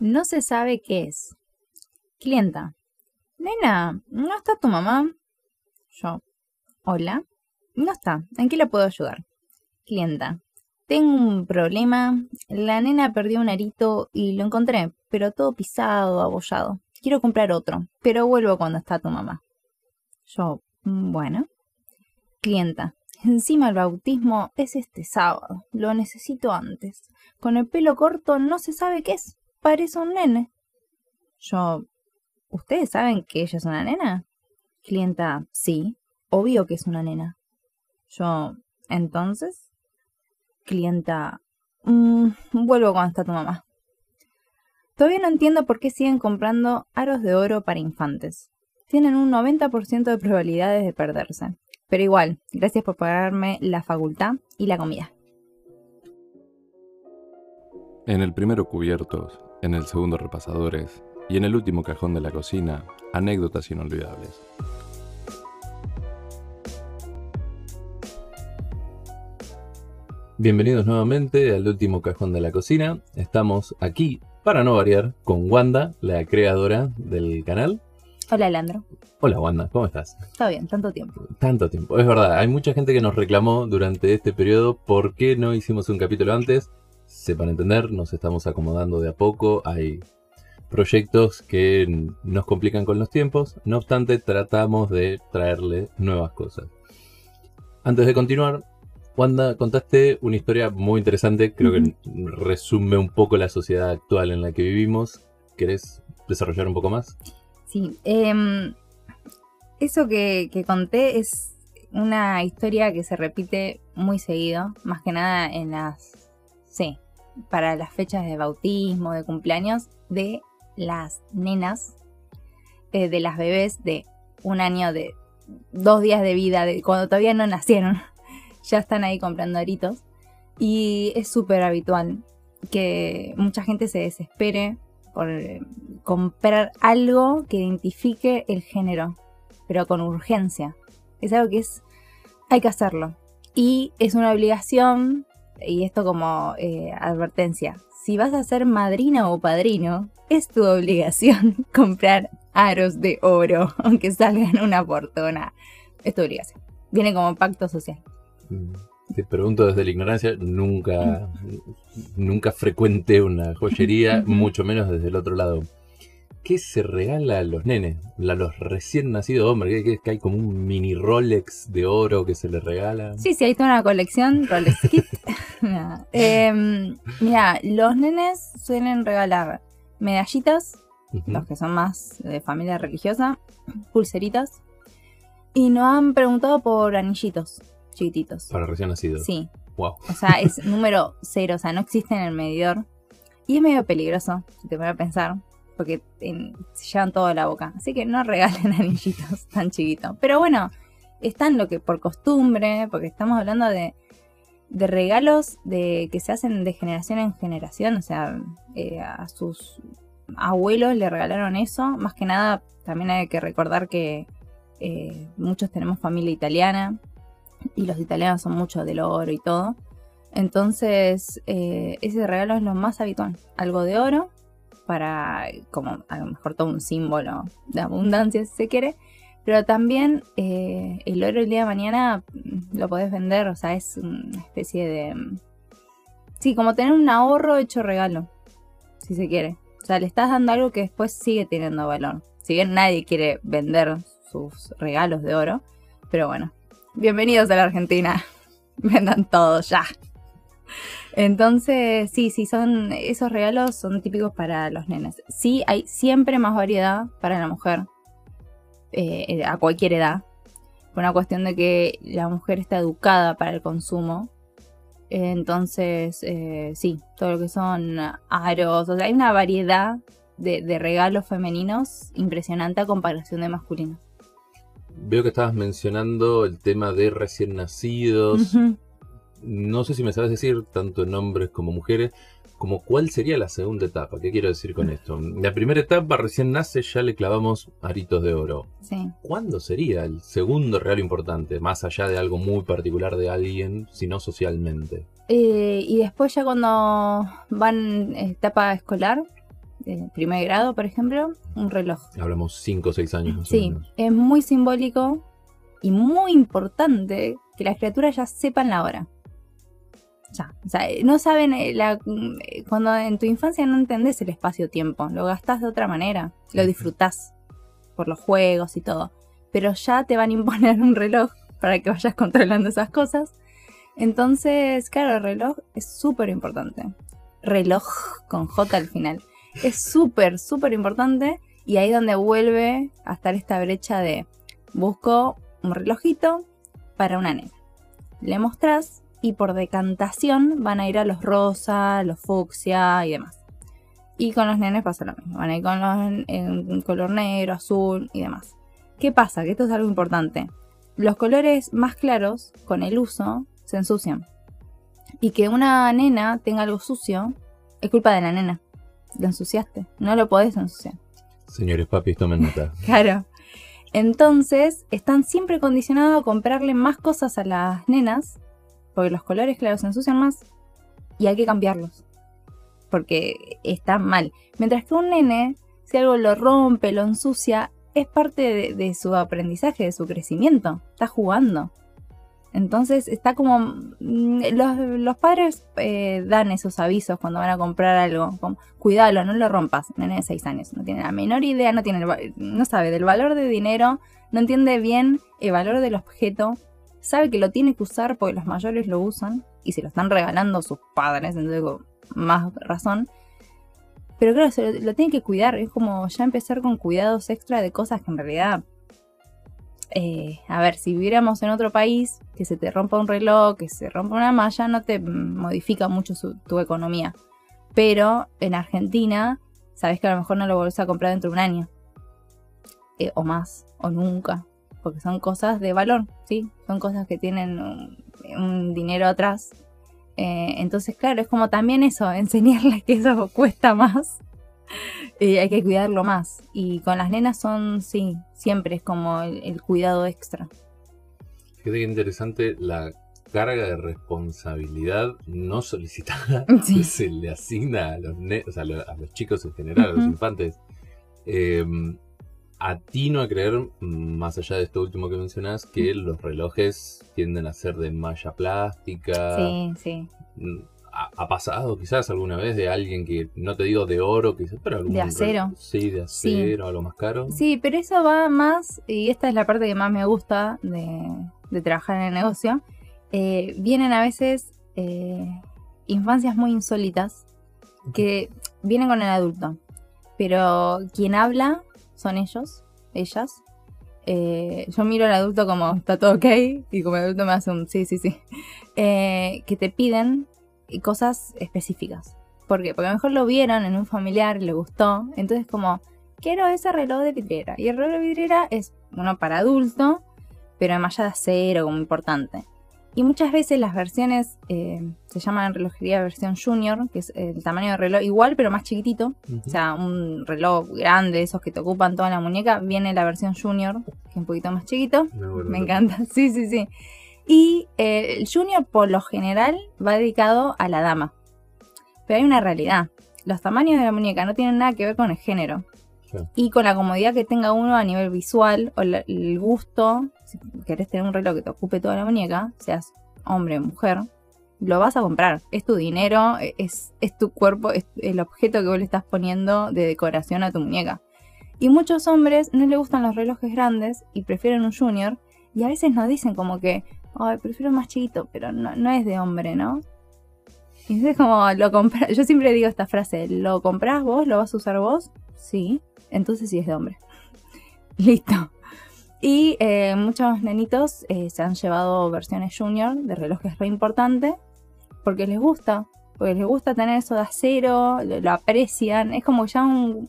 No se sabe qué es. Clienta. Nena, ¿no está tu mamá? Yo. Hola. No está. ¿En qué le puedo ayudar? Clienta. Tengo un problema. La nena perdió un arito y lo encontré, pero todo pisado, abollado. Quiero comprar otro, pero vuelvo cuando está tu mamá. Yo, bueno. Clienta. Encima el bautismo es este sábado. Lo necesito antes. Con el pelo corto no se sabe qué es. Parece un nene. Yo, ¿ustedes saben que ella es una nena? Clienta, sí, obvio que es una nena. Yo, entonces, clienta, mmm, vuelvo cuando está tu mamá. Todavía no entiendo por qué siguen comprando aros de oro para infantes. Tienen un 90% de probabilidades de perderse. Pero igual, gracias por pagarme la facultad y la comida. En el primero cubiertos, en el segundo repasadores y en el último cajón de la cocina, anécdotas inolvidables. Bienvenidos nuevamente al último cajón de la cocina. Estamos aquí, para no variar, con Wanda, la creadora del canal. Hola, Leandro. Hola, Wanda, ¿cómo estás? Está bien, tanto tiempo. Tanto tiempo, es verdad. Hay mucha gente que nos reclamó durante este periodo por qué no hicimos un capítulo antes. Sepan entender, nos estamos acomodando de a poco. Hay proyectos que nos complican con los tiempos. No obstante, tratamos de traerle nuevas cosas. Antes de continuar, Wanda, contaste una historia muy interesante, creo que resume un poco la sociedad actual en la que vivimos. ¿Querés desarrollar un poco más? Sí, em, eso que, que, conté es una historia que se repite muy seguido, más que nada en las, sí, para las fechas de bautismo, de cumpleaños, de las nenas, eh, de las bebés de un año, de dos días de vida, de cuando todavía no nacieron ya están ahí comprando aritos. Y es súper habitual que mucha gente se desespere por eh, comprar algo que identifique el género, pero con urgencia. Es algo que es, hay que hacerlo. Y es una obligación, y esto como eh, advertencia, si vas a ser madrina o padrino, es tu obligación comprar aros de oro, aunque salgan una fortuna. Es tu obligación. Viene como pacto social. Te pregunto desde la ignorancia, nunca, nunca frecuente una joyería, mucho menos desde el otro lado. ¿Qué se regala a los nenes? A los recién nacidos hombres, ¿qué, que hay como un mini Rolex de oro que se les regala? Sí, sí, hay toda una colección Rolex Kit. Em, mira, los nenes suelen regalar medallitas, los que son más de familia religiosa, pulseritas, y nos han preguntado por anillitos chiquititos. Para recién nacidos. Sí. Wow. O sea, es número cero, o sea, no existe en el medidor. Y es medio peligroso, si te voy a pensar, porque se llevan todo a la boca. Así que no regalen anillitos tan chiquitos. Pero bueno, están lo que por costumbre, porque estamos hablando de, de regalos de que se hacen de generación en generación. O sea, eh, a sus abuelos le regalaron eso. Más que nada, también hay que recordar que eh, muchos tenemos familia italiana y los italianos son mucho del oro y todo. Entonces, eh, ese regalo es lo más habitual. Algo de oro, para como a lo mejor todo un símbolo de abundancia si se quiere. Pero también eh, el oro el día de mañana lo podés vender, o sea, es una especie de... Sí, como tener un ahorro hecho regalo, si se quiere. O sea, le estás dando algo que después sigue teniendo valor. Si bien nadie quiere vender sus regalos de oro, pero bueno, bienvenidos a la Argentina. Vendan todo ya. Entonces, sí, sí, son esos regalos son típicos para los nenes. Sí, hay siempre más variedad para la mujer, eh, a cualquier edad. Por una cuestión de que la mujer está educada para el consumo. Entonces, eh, sí, todo lo que son aros, o sea, hay una variedad de, de regalos femeninos impresionante a comparación de masculinos. Veo que estabas mencionando el tema de recién nacidos. No sé si me sabes decir, tanto en hombres como mujeres, como cuál sería la segunda etapa. ¿Qué quiero decir con esto? La primera etapa, recién nace, ya le clavamos aritos de oro. Sí. ¿Cuándo sería el segundo regalo importante? Más allá de algo muy particular de alguien, sino socialmente. Eh, y después ya cuando van etapa escolar, eh, primer grado, por ejemplo, un reloj. Hablamos 5 o 6 años. Más Sí, es muy simbólico y muy importante que las criaturas ya sepan la hora. Ya, o sea, no saben, eh, la, eh, cuando en tu infancia no entendés el espacio-tiempo, lo gastás de otra manera, lo disfrutás por los juegos y todo, pero ya te van a imponer un reloj para que vayas controlando esas cosas. Entonces, claro, el reloj es súper importante. Reloj con J al final. Es súper, súper importante y ahí donde vuelve a estar esta brecha de busco un relojito para una nena. Le mostrás y por decantación van a ir a los rosa, los fucsia y demás. Y con los nenes pasa lo mismo, van a ir con los en color negro, azul y demás. ¿Qué pasa? Que esto es algo importante. Los colores más claros, con el uso, se ensucian. Y que una nena tenga algo sucio, es culpa de la nena. Lo ensuciaste, no lo podés ensuciar. Señores papis, tomen nota. Claro. Entonces, están siempre condicionados a comprarle más cosas a las nenas, porque los colores, claro, se ensucian más, y hay que cambiarlos, porque está mal. Mientras que un nene, si algo lo rompe, lo ensucia, es parte de, su aprendizaje, de su crecimiento, está jugando. Entonces está como... mm, Los, los padres eh, dan esos avisos cuando van a comprar algo. Como, Cuidado, no lo rompas. Nene de 6 años. No tiene la menor idea, no, tiene el no sabe del valor de dinero, no entiende bien el valor del objeto. Sabe que lo tiene que usar porque los mayores lo usan y se lo están regalando sus padres, entonces con más razón. Pero claro, se lo, lo tiene que cuidar. Es como ya empezar con cuidados extra de cosas que en realidad eh, a ver, si viviéramos en otro país, que se te rompa un reloj, que se rompa una malla, no te modifica mucho tu economía. Pero en Argentina, sabes que a lo mejor no lo volvés a comprar dentro de un año. Eh, o más, o nunca. Porque son cosas de valor, ¿sí? Son cosas que tienen un, un dinero atrás. Eh, entonces, claro, es como también eso, enseñarles que eso cuesta más y hay que cuidarlo más. Y con las nenas son, sí, siempre es como el, el cuidado extra. Fíjate qué interesante la carga de responsabilidad no solicitada Sí. que se le asigna a los, ne- o sea, a lo- a los chicos en general, a los infantes. Eh, atino a creer, más allá de esto último que mencionas, que los relojes tienden a ser de malla plástica. Sí, sí. Mm, Ha, pasado quizás alguna vez de alguien que, no te digo de oro, quizás, pero algún De acero. Sí, de Sí. acero, algo más caro. Sí, pero eso va más, y esta es la parte que más me gusta de, de trabajar en el negocio. eh, vienen a veces eh, infancias muy insólitas que vienen con el adulto, pero quien habla son ellos, ellas. Eh, yo miro al adulto como está todo ok y como el adulto me hace un sí, sí, sí. Eh, que te piden cosas específicas. ¿Por qué? Porque a lo mejor lo vieron en un familiar le gustó. Entonces como, quiero ese reloj de vidriera. Y el reloj de vidriera es uno para adulto, pero de malla de acero, como importante. Y muchas veces las versiones eh, se llaman en relojería versión junior, que es el tamaño de reloj igual, pero más chiquitito. O sea, un reloj grande, esos que te ocupan toda la muñeca, viene la versión junior, que es un poquito más chiquito. No, bueno, Me no. encanta, sí, sí, sí. Y eh, el junior por lo general va dedicado a la dama. Pero hay una realidad. Los tamaños de la muñeca no tienen nada que ver con el género. Y con la comodidad que tenga uno a nivel visual o la- el gusto. Si querés tener un reloj que te ocupe toda la muñeca, seas hombre o mujer, lo vas a comprar. Es tu dinero, e- es, es tu cuerpo, es el objeto que vos le estás poniendo de decoración a tu muñeca. Y muchos hombres no les gustan los relojes grandes y prefieren un junior. Y a veces nos dicen como que, ay, prefiero más chiquito, pero no, no es de hombre, ¿no? Y entonces como lo compras, yo siempre digo esta frase, ¿lo comprás vos? ¿Lo vas a usar vos? Sí, entonces sí es de hombre. Listo. Y eh, muchos nenitos eh, se han llevado versiones junior de relojes re importante porque les gusta, porque les gusta tener eso de acero, lo, lo aprecian, es como ya un,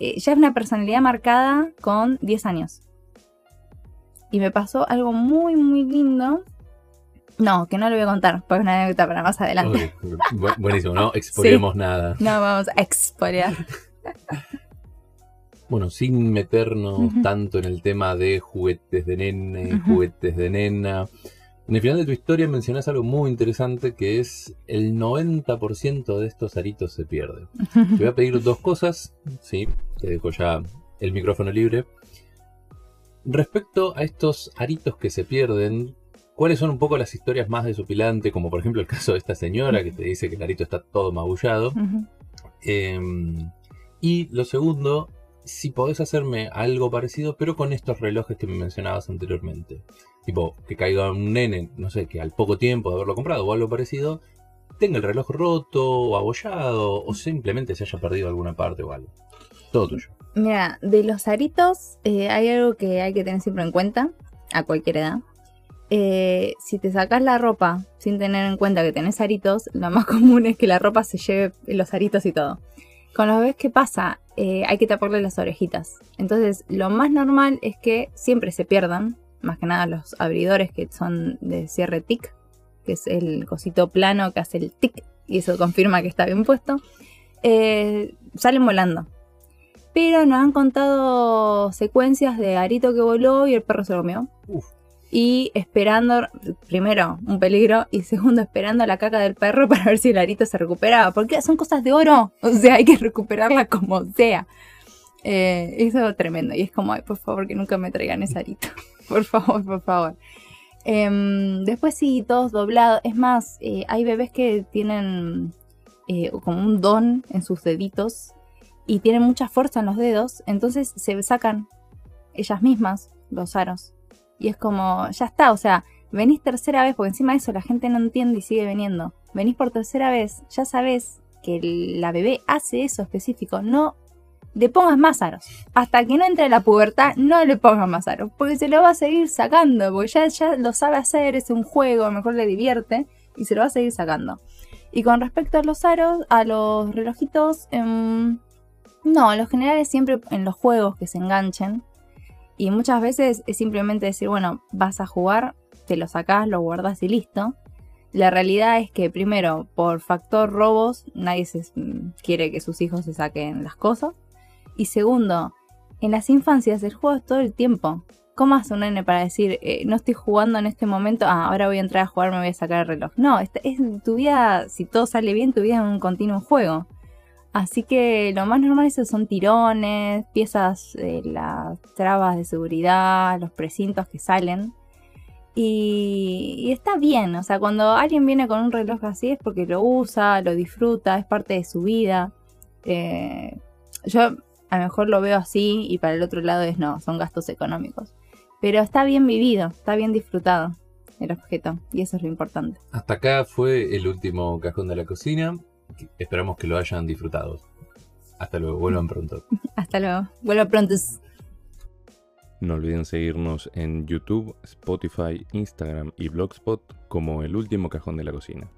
eh, ya es una personalidad marcada con 10 años. Y me pasó algo muy, muy lindo. No, que no lo voy a contar, porque es una anécdota para más adelante. Bu- buenísimo, no exponemos nada. No vamos a expoliar. Bueno, sin meternos tanto en el tema de juguetes de nene, juguetes de nena, En el final de tu historia mencionas algo muy interesante que es el 90% de estos aritos se pierden. Te voy a pedir dos cosas, sí, te dejo ya el micrófono libre. Respecto a estos aritos que se pierden, ¿cuáles son un poco las historias más desopilantes? Como por ejemplo el caso de esta señora que te dice que el arito está todo magullado. Em, y lo segundo, si podés hacerme algo parecido, pero con estos relojes que me mencionabas anteriormente. Tipo, que caiga un nene, no sé, que al poco tiempo de haberlo comprado o algo parecido, tenga el reloj roto o abollado, o simplemente se haya perdido alguna parte o algo. Todo tuyo. Mira, de los aritos eh, hay algo que hay que tener siempre en cuenta, a cualquier edad. Eh, si te sacas la ropa sin tener en cuenta que tenés aritos, lo más común es que la ropa se lleve los aritos y todo. Con los bebés, ¿qué pasa? Eh, hay que taparle las orejitas. Entonces, lo más normal es que siempre se pierdan, más que nada los abridores que son de cierre tic, que es el cosito plano que hace el tic y eso confirma que está bien puesto. eh, salen volando. Pero nos han contado secuencias de Arito que voló y el perro se lo comió. Uf. Y esperando, primero, un peligro. Y segundo, esperando la caca del perro para ver si el arito se recuperaba. Porque son cosas de oro. O sea, hay que recuperarla como sea. Eh, eso es tremendo. Y es como, ay, por favor, que nunca me traigan ese arito. por favor, por favor. Em, después sí, todos doblados. Es más, eh, hay bebés que tienen eh, como un don en sus deditos y tienen mucha fuerza en los dedos, entonces se sacan ellas mismas los aros. Y es como, ya está, o sea, venís tercera vez, porque encima de eso la gente no entiende y sigue viniendo. Venís por tercera vez, ya sabes que la bebé hace eso específico, no le pongas más aros. Hasta que no entre la pubertad, no le pongas más aros, porque se lo va a seguir sacando, porque ya, ya lo sabe hacer, es un juego, mejor le divierte y se lo va a seguir sacando. Y con respecto a los aros, a los relojitos, em, no, lo general es siempre en los juegos que se enganchen. Y muchas veces es simplemente decir, bueno, vas a jugar, te lo sacás, lo guardas y listo. La realidad es que primero, por factor robos, nadie se, mm, quiere que sus hijos se saquen las cosas. Y segundo, en las infancias el juego es todo el tiempo. ¿Cómo hace un nene para decir, eh, no estoy jugando en este momento, ah, ahora voy a entrar a jugar, me voy a sacar el reloj? No, esta- es tu vida, si todo sale bien, tu vida es un continuo juego. Así que lo más normal eso son tirones, piezas, eh, las trabas de seguridad, los precintos que salen. Y, y está bien, o sea, cuando alguien viene con un reloj así es porque lo usa, lo disfruta, es parte de su vida. Eh, yo a lo mejor lo veo así y para el otro lado es no, son gastos económicos. Pero está bien vivido, está bien disfrutado el objeto y eso es lo importante. Hasta acá fue el último cajón de la cocina. Esperamos que lo hayan disfrutado. Hasta luego, vuelvan pronto. Hasta luego, vuelvo pronto. No olviden seguirnos en YouTube, Spotify, Instagram y Blogspot como El Último Cajón de la Cocina.